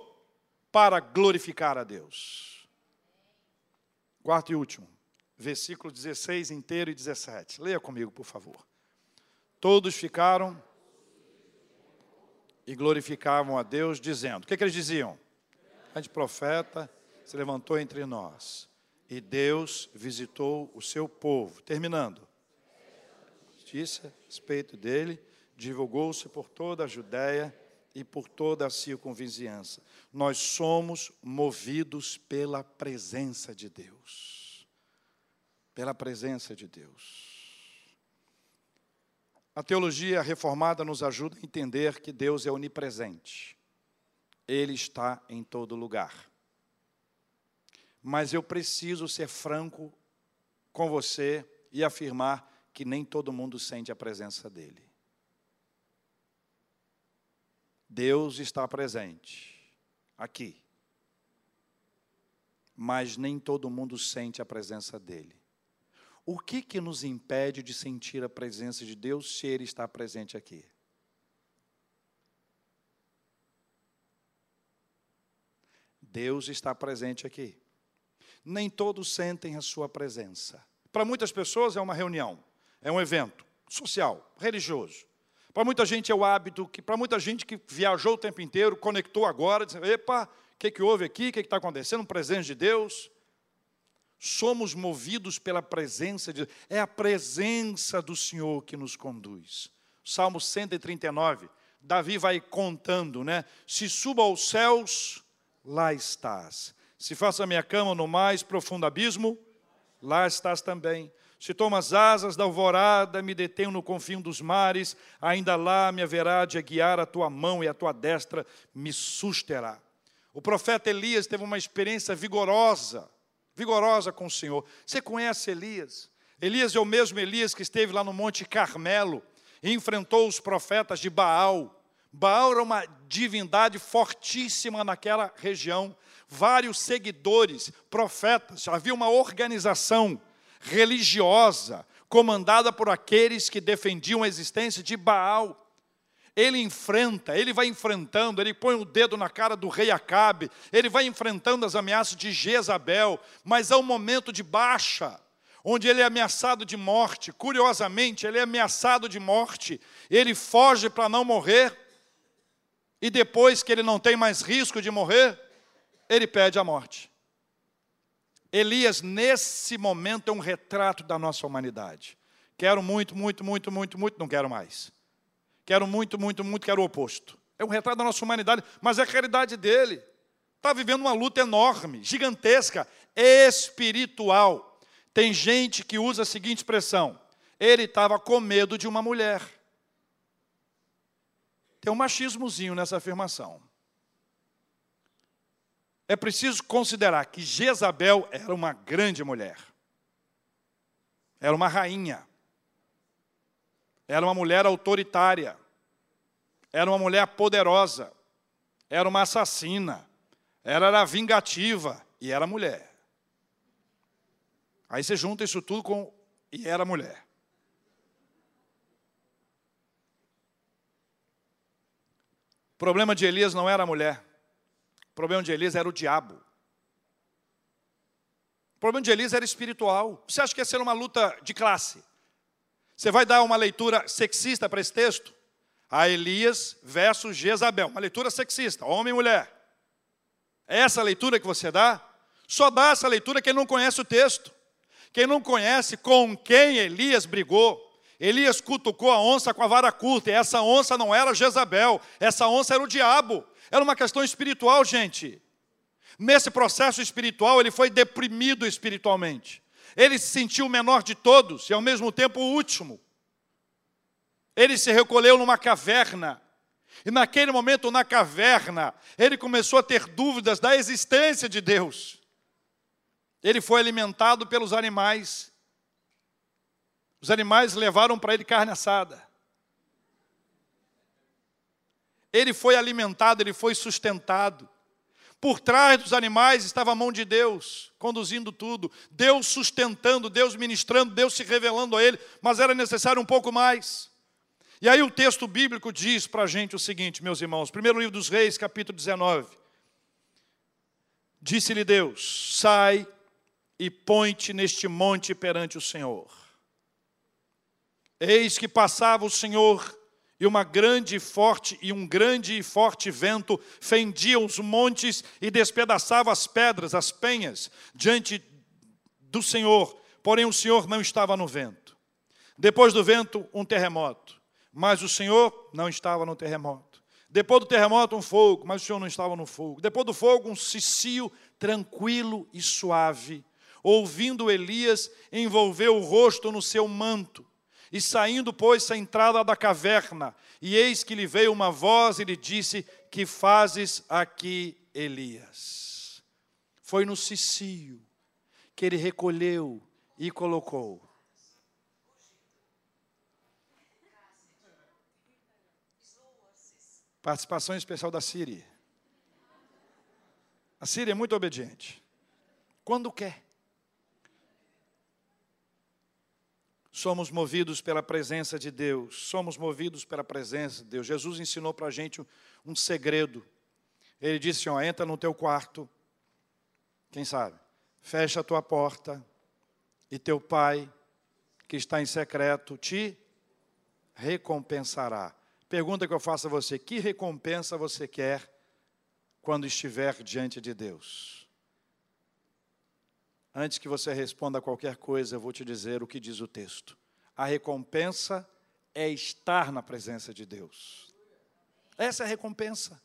para glorificar a Deus. Quarto e último, versículo 16 inteiro e 17. Leia comigo, por favor. Todos ficaram e glorificavam a Deus, dizendo: O que, que eles diziam? Grande profeta se levantou entre nós e Deus visitou o seu povo. Terminando. Justiça respeito dele divulgou-se por toda a Judéia e por toda a circunvizinhança. Nós somos movidos pela presença de Deus. Pela presença de Deus. A teologia reformada nos ajuda a entender que Deus é onipresente. Ele está em todo lugar. Mas eu preciso ser franco com você e afirmar que nem todo mundo sente a presença dele. Deus está presente aqui. Mas nem todo mundo sente a presença dele. O que que nos impede de sentir a presença de Deus se ele está presente aqui? Deus está presente aqui. Nem todos sentem a sua presença. Para muitas pessoas é uma reunião, é um evento social, religioso. Para muita gente é o hábito, que para muita gente que viajou o tempo inteiro, conectou agora, dizendo, epa, o que, que houve aqui, o que está acontecendo, presença de Deus. Somos movidos pela presença de Deus, é a presença do Senhor que nos conduz. Salmo 139, Davi vai contando, né? Se suba aos céus, lá estás. Se faça a minha cama no mais profundo abismo, lá estás também. Se tomo as asas da alvorada, me detenho no confim dos mares, ainda lá me haverá de guiar a tua mão e a tua destra me susterá. O profeta Elias teve uma experiência vigorosa, vigorosa com o Senhor. Você conhece Elias? Elias é o mesmo Elias que esteve lá no Monte Carmelo e enfrentou os profetas de Baal. Baal era uma divindade fortíssima naquela região, vários seguidores, profetas, havia uma organização religiosa, comandada por aqueles que defendiam a existência de Baal. Ele enfrenta, ele vai enfrentando, ele põe o dedo na cara do rei Acabe, ele vai enfrentando as ameaças de Jezabel, mas há um momento de baixa, onde ele é ameaçado de morte. Curiosamente, ele é ameaçado de morte, ele foge para não morrer, e depois que ele não tem mais risco de morrer, ele pede a morte. Elias, nesse momento, é um retrato da nossa humanidade. Quero muito, muito, muito, muito, muito, não quero mais. Quero muito, muito, muito, quero o oposto. É um retrato da nossa humanidade, mas é a realidade dele. Está vivendo uma luta enorme, gigantesca, espiritual. Tem gente que usa a seguinte expressão: ele estava com medo de uma mulher. Tem um machismozinho nessa afirmação é preciso considerar que Jezabel era uma grande mulher. Era uma rainha. Era uma mulher autoritária. Era uma mulher poderosa. Era uma assassina. Ela era vingativa e era mulher. Aí você junta isso tudo com e era mulher. O problema de Elias não era a mulher. O problema de Elias era o diabo. O problema de Elias era espiritual. Você acha que ia ser uma luta de classe? Você vai dar uma leitura sexista para esse texto? A Elias versus Jezabel. Uma leitura sexista, homem e mulher. É essa leitura que você dá? Só dá essa leitura quem não conhece o texto. Quem não conhece com quem Elias brigou. Elias cutucou a onça com a vara curta, e essa onça não era Jezabel, essa onça era o diabo. Era uma questão espiritual, gente. Nesse processo espiritual, ele foi deprimido espiritualmente. Ele se sentiu o menor de todos e, ao mesmo tempo, o último. Ele se recolheu numa caverna. E naquele momento, na caverna, ele começou a ter dúvidas da existência de Deus. Ele foi alimentado pelos animais. Os animais levaram para ele carne assada. Ele foi alimentado, ele foi sustentado. Por trás dos animais estava a mão de Deus, conduzindo tudo. Deus sustentando, Deus ministrando, Deus se revelando a ele, mas era necessário um pouco mais. E aí o texto bíblico diz para a gente o seguinte, meus irmãos, primeiro livro dos reis, capítulo 19. Disse-lhe Deus, sai e põe-te neste monte perante o Senhor. Eis que passava o Senhor e uma grande e forte e um grande e forte vento fendia os montes e despedaçava as pedras, as penhas diante do Senhor. Porém o Senhor não estava no vento. Depois do vento, um terremoto, mas o Senhor não estava no terremoto. Depois do terremoto, um fogo, mas o Senhor não estava no fogo. Depois do fogo, um cicio tranquilo e suave. Ouvindo Elias, envolveu o rosto no seu manto e saindo, pôs-se à entrada da caverna, e eis que lhe veio uma voz e lhe disse: Que fazes aqui, Elias? Foi no cicio que ele recolheu e colocou. Participação especial da Síria. A Síria é muito obediente. Quando quer. Somos movidos pela presença de Deus, somos movidos pela presença de Deus. Jesus ensinou para a gente um segredo. Ele disse: ó, entra no teu quarto, quem sabe, fecha a tua porta, e teu pai, que está em secreto, te recompensará. Pergunta que eu faço a você: que recompensa você quer quando estiver diante de Deus? Antes que você responda qualquer coisa, eu vou te dizer o que diz o texto. A recompensa é estar na presença de Deus. Essa é a recompensa.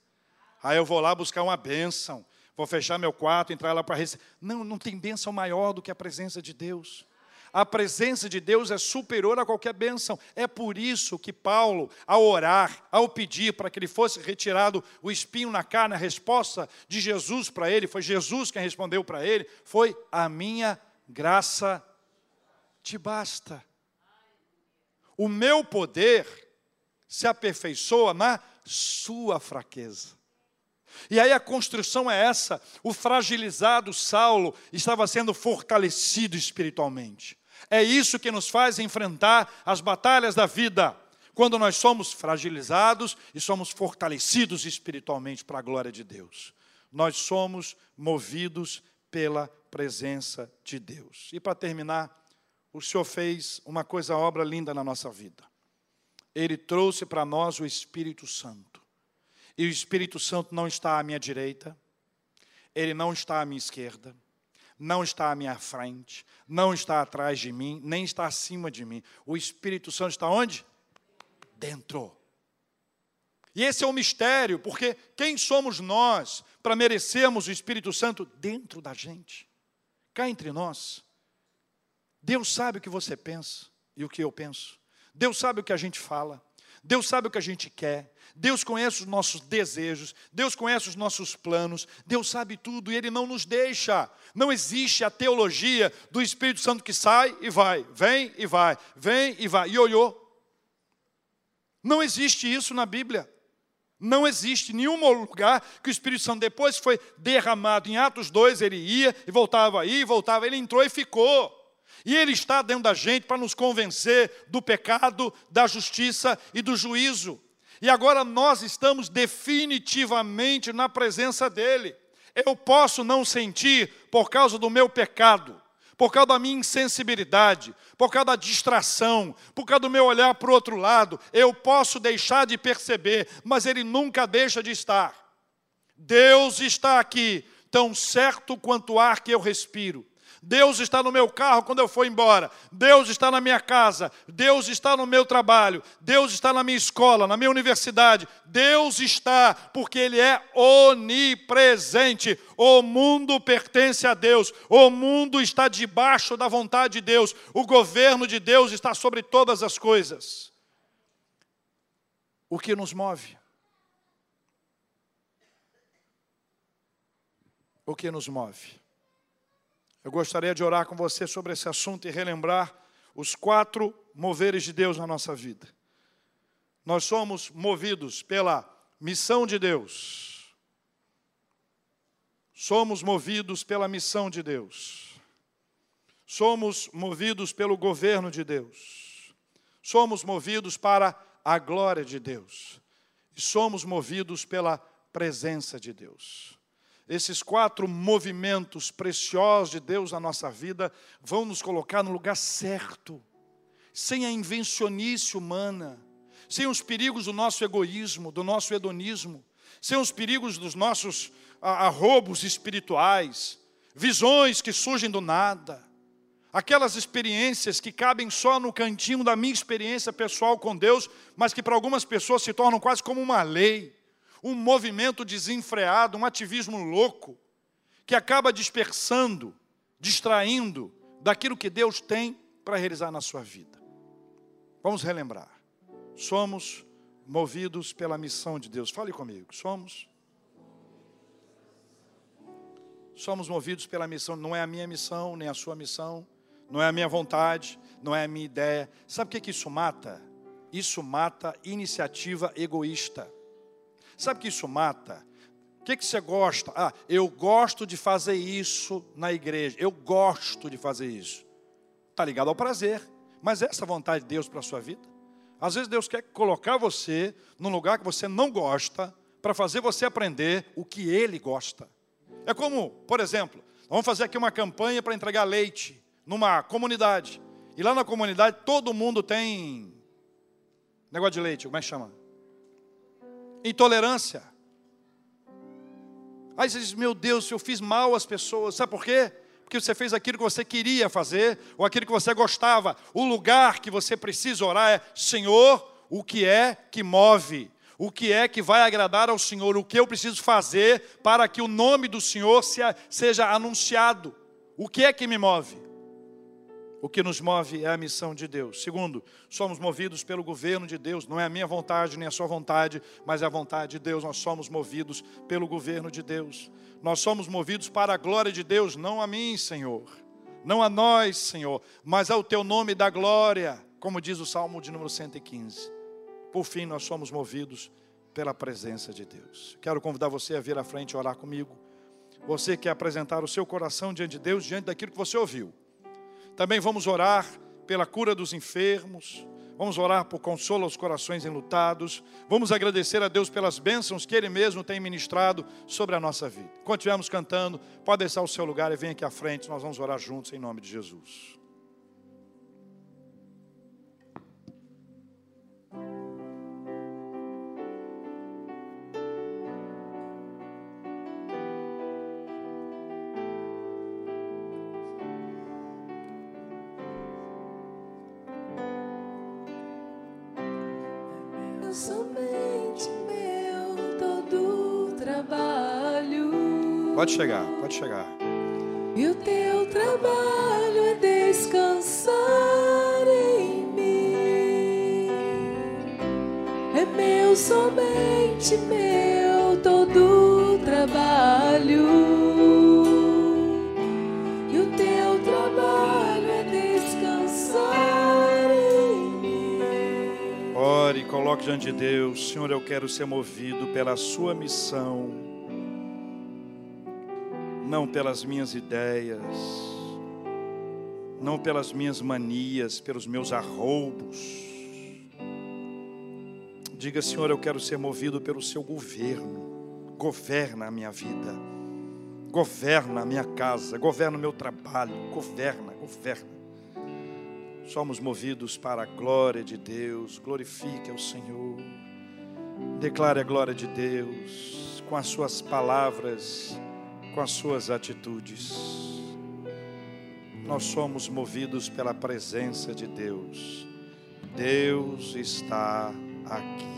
Aí eu vou lá buscar uma bênção, vou fechar meu quarto, entrar lá para receber. Não, não tem bênção maior do que a presença de Deus a presença de Deus é superior a qualquer bênção. É por isso que Paulo, ao orar, ao pedir para que ele fosse retirado o espinho na carne, a resposta de Jesus para ele, foi Jesus quem respondeu para ele, foi: A minha graça te basta. O meu poder se aperfeiçoa na sua fraqueza. E aí a construção é essa: o fragilizado Saulo estava sendo fortalecido espiritualmente. É isso que nos faz enfrentar as batalhas da vida, quando nós somos fragilizados e somos fortalecidos espiritualmente para a glória de Deus. Nós somos movidos pela presença de Deus. E para terminar, o Senhor fez uma coisa, obra linda na nossa vida. Ele trouxe para nós o Espírito Santo. E o Espírito Santo não está à minha direita, ele não está à minha esquerda, não está à minha frente, não está atrás de mim, nem está acima de mim. O Espírito Santo está onde? Dentro. E esse é o mistério, porque quem somos nós para merecermos o Espírito Santo dentro da gente? Cá entre nós. Deus sabe o que você pensa e o que eu penso. Deus sabe o que a gente fala. Deus sabe o que a gente quer. Deus conhece os nossos desejos, Deus conhece os nossos planos, Deus sabe tudo e Ele não nos deixa. Não existe a teologia do Espírito Santo que sai e vai, vem e vai, vem e vai, e olhou. Não existe isso na Bíblia. Não existe nenhum lugar que o Espírito Santo, depois foi derramado em Atos 2, ele ia e voltava aí, voltava, ele entrou e ficou. E ele está dentro da gente para nos convencer do pecado, da justiça e do juízo. E agora nós estamos definitivamente na presença dEle. Eu posso não sentir por causa do meu pecado, por causa da minha insensibilidade, por causa da distração, por causa do meu olhar para o outro lado. Eu posso deixar de perceber, mas Ele nunca deixa de estar. Deus está aqui, tão certo quanto o ar que eu respiro. Deus está no meu carro quando eu for embora. Deus está na minha casa. Deus está no meu trabalho. Deus está na minha escola, na minha universidade. Deus está porque Ele é onipresente. O mundo pertence a Deus. O mundo está debaixo da vontade de Deus. O governo de Deus está sobre todas as coisas. O que nos move? O que nos move? Eu gostaria de orar com você sobre esse assunto e relembrar os quatro moveres de Deus na nossa vida. Nós somos movidos pela missão de Deus. Somos movidos pela missão de Deus. Somos movidos pelo governo de Deus. Somos movidos para a glória de Deus. E somos movidos pela presença de Deus. Esses quatro movimentos preciosos de Deus na nossa vida vão nos colocar no lugar certo, sem a invencionice humana, sem os perigos do nosso egoísmo, do nosso hedonismo, sem os perigos dos nossos arrobos espirituais, visões que surgem do nada, aquelas experiências que cabem só no cantinho da minha experiência pessoal com Deus, mas que para algumas pessoas se tornam quase como uma lei um movimento desenfreado, um ativismo louco, que acaba dispersando, distraindo daquilo que Deus tem para realizar na sua vida. Vamos relembrar. Somos movidos pela missão de Deus. Fale comigo. Somos Somos movidos pela missão, não é a minha missão, nem a sua missão, não é a minha vontade, não é a minha ideia. Sabe o que, que isso mata? Isso mata iniciativa egoísta. Sabe que isso mata? O que, que você gosta? Ah, eu gosto de fazer isso na igreja. Eu gosto de fazer isso. Está ligado ao prazer. Mas é essa a vontade de Deus para a sua vida? Às vezes Deus quer colocar você num lugar que você não gosta, para fazer você aprender o que Ele gosta. É como, por exemplo, vamos fazer aqui uma campanha para entregar leite numa comunidade. E lá na comunidade todo mundo tem negócio de leite, como é que chama? Intolerância. Aí você diz: Meu Deus, eu fiz mal às pessoas, sabe por quê? Porque você fez aquilo que você queria fazer, ou aquilo que você gostava. O lugar que você precisa orar é: Senhor, o que é que move? O que é que vai agradar ao Senhor? O que eu preciso fazer para que o nome do Senhor seja anunciado? O que é que me move? O que nos move é a missão de Deus. Segundo, somos movidos pelo governo de Deus. Não é a minha vontade nem a sua vontade, mas é a vontade de Deus. Nós somos movidos pelo governo de Deus. Nós somos movidos para a glória de Deus, não a mim, Senhor. Não a nós, Senhor, mas ao teu nome da glória, como diz o Salmo de número 115. Por fim, nós somos movidos pela presença de Deus. Quero convidar você a vir à frente e orar comigo. Você quer apresentar o seu coração diante de Deus, diante daquilo que você ouviu. Também vamos orar pela cura dos enfermos, vamos orar por consolo aos corações enlutados, vamos agradecer a Deus pelas bênçãos que Ele mesmo tem ministrado sobre a nossa vida. Enquanto estivermos cantando, pode deixar o seu lugar e vem aqui à frente, nós vamos orar juntos em nome de Jesus. Pode chegar, pode chegar. E o teu trabalho é descansar em mim. É meu, somente meu, todo trabalho. E o teu trabalho é descansar em mim. Ore, coloque diante de Deus, Senhor, eu quero ser movido pela sua missão não pelas minhas ideias, não pelas minhas manias, pelos meus arroubos. Diga, Senhor, eu quero ser movido pelo seu governo. Governa a minha vida, governa a minha casa, governa o meu trabalho, governa, governa. Somos movidos para a glória de Deus, glorifique ao Senhor, declare a glória de Deus com as suas palavras com as suas atitudes. Nós somos movidos pela presença de Deus. Deus está aqui.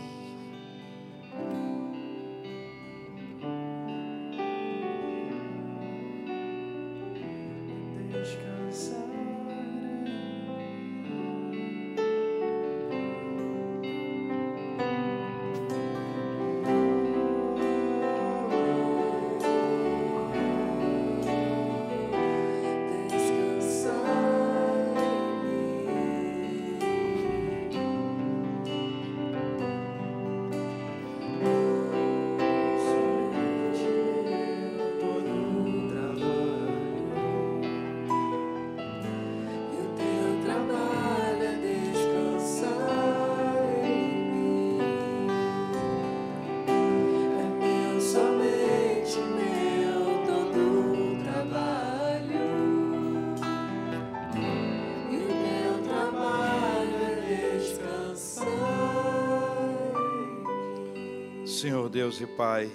Deus e Pai,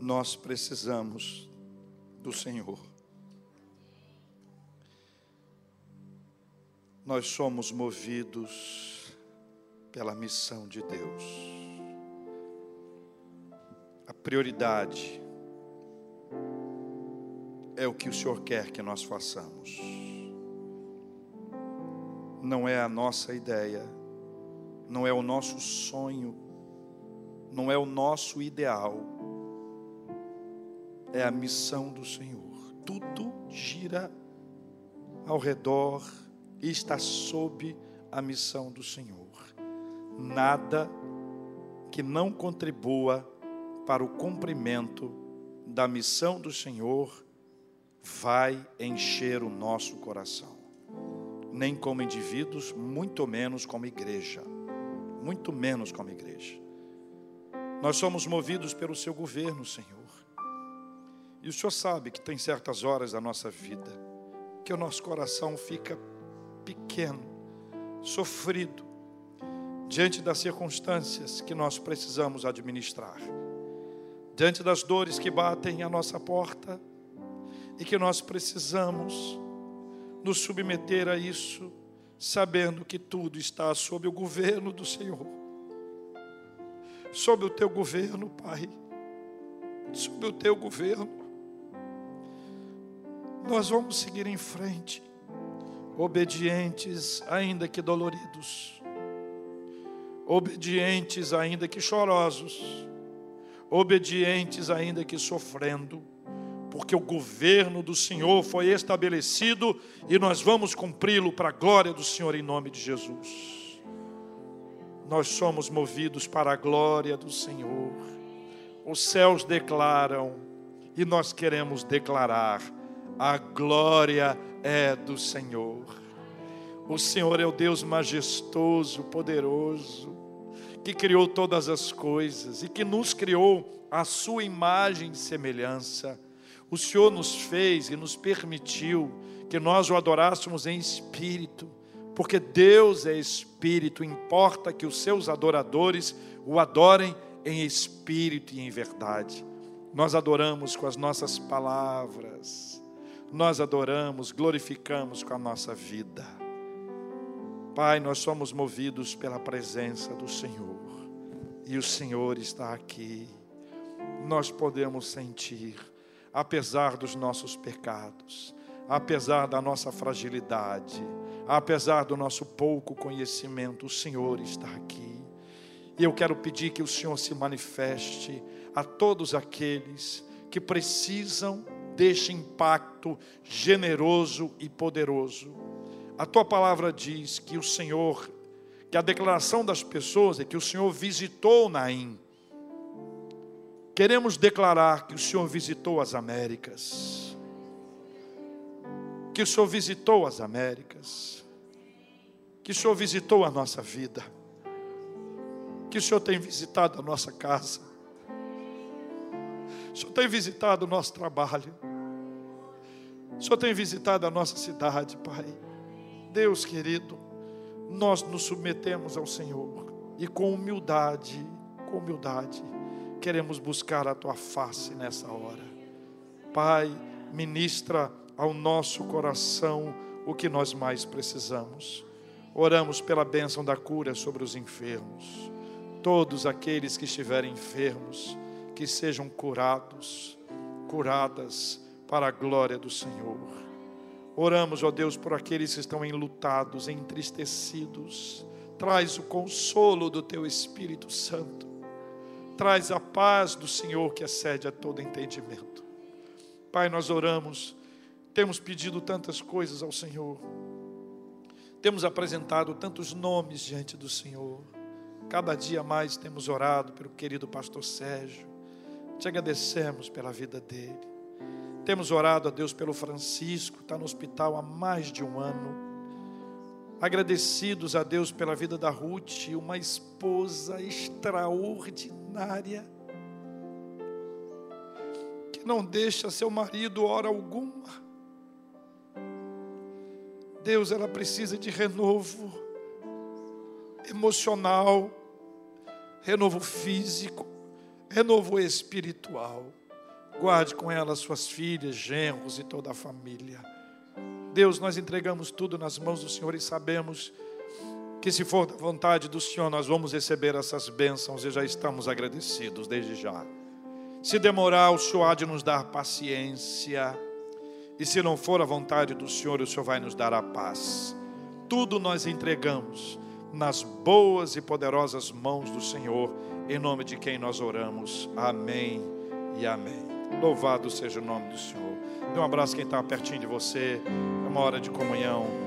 nós precisamos do Senhor. Nós somos movidos pela missão de Deus. A prioridade é o que o Senhor quer que nós façamos. Não é a nossa ideia, não é o nosso sonho, não é o nosso ideal, é a missão do Senhor. Tudo gira ao redor e está sob a missão do Senhor. Nada que não contribua para o cumprimento da missão do Senhor vai encher o nosso coração. Nem como indivíduos, muito menos como igreja. Muito menos como igreja. Nós somos movidos pelo seu governo, Senhor. E o Senhor sabe que tem certas horas da nossa vida que o nosso coração fica pequeno, sofrido, diante das circunstâncias que nós precisamos administrar, diante das dores que batem à nossa porta e que nós precisamos nos submeter a isso, sabendo que tudo está sob o governo do Senhor, sob o teu governo, Pai, sob o teu governo. Nós vamos seguir em frente, obedientes, ainda que doloridos, obedientes, ainda que chorosos, obedientes, ainda que sofrendo porque o governo do Senhor foi estabelecido e nós vamos cumpri-lo para a glória do Senhor em nome de Jesus. Nós somos movidos para a glória do Senhor. Os céus declaram e nós queremos declarar: a glória é do Senhor. O Senhor é o Deus majestoso, poderoso, que criou todas as coisas e que nos criou a sua imagem e semelhança o Senhor nos fez e nos permitiu que nós o adorássemos em espírito, porque Deus é espírito, importa que os seus adoradores o adorem em espírito e em verdade. Nós adoramos com as nossas palavras, nós adoramos, glorificamos com a nossa vida. Pai, nós somos movidos pela presença do Senhor, e o Senhor está aqui, nós podemos sentir apesar dos nossos pecados, apesar da nossa fragilidade, apesar do nosso pouco conhecimento, o Senhor está aqui. E eu quero pedir que o Senhor se manifeste a todos aqueles que precisam deste impacto generoso e poderoso. A tua palavra diz que o Senhor, que a declaração das pessoas é que o Senhor visitou Naim Queremos declarar que o Senhor visitou as Américas. Que o Senhor visitou as Américas. Que o Senhor visitou a nossa vida. Que o Senhor tem visitado a nossa casa. O Senhor tem visitado o nosso trabalho. O Senhor tem visitado a nossa cidade, Pai. Deus querido, nós nos submetemos ao Senhor e com humildade, com humildade queremos buscar a tua face nessa hora. Pai, ministra ao nosso coração o que nós mais precisamos. Oramos pela bênção da cura sobre os enfermos. Todos aqueles que estiverem enfermos, que sejam curados, curadas para a glória do Senhor. Oramos, ó Deus, por aqueles que estão enlutados, entristecidos. Traz o consolo do teu Espírito Santo traz a paz do Senhor que excede a todo entendimento. Pai, nós oramos, temos pedido tantas coisas ao Senhor, temos apresentado tantos nomes diante do Senhor, cada dia mais temos orado pelo querido pastor Sérgio, te agradecemos pela vida dele, temos orado a Deus pelo Francisco, está no hospital há mais de um ano, agradecidos a Deus pela vida da Ruth, uma esposa extraordinária, que não deixa seu marido hora alguma. Deus, ela precisa de renovo emocional, renovo físico, renovo espiritual. Guarde com ela suas filhas, genros e toda a família. Deus, nós entregamos tudo nas mãos do Senhor e sabemos que, se for da vontade do Senhor, nós vamos receber essas bênçãos e já estamos agradecidos desde já. Se demorar, o Senhor há de nos dar paciência. E se não for a vontade do Senhor, o Senhor vai nos dar a paz. Tudo nós entregamos nas boas e poderosas mãos do Senhor, em nome de quem nós oramos. Amém e amém. Louvado seja o nome do Senhor. Dê um abraço quem está pertinho de você. É uma hora de comunhão.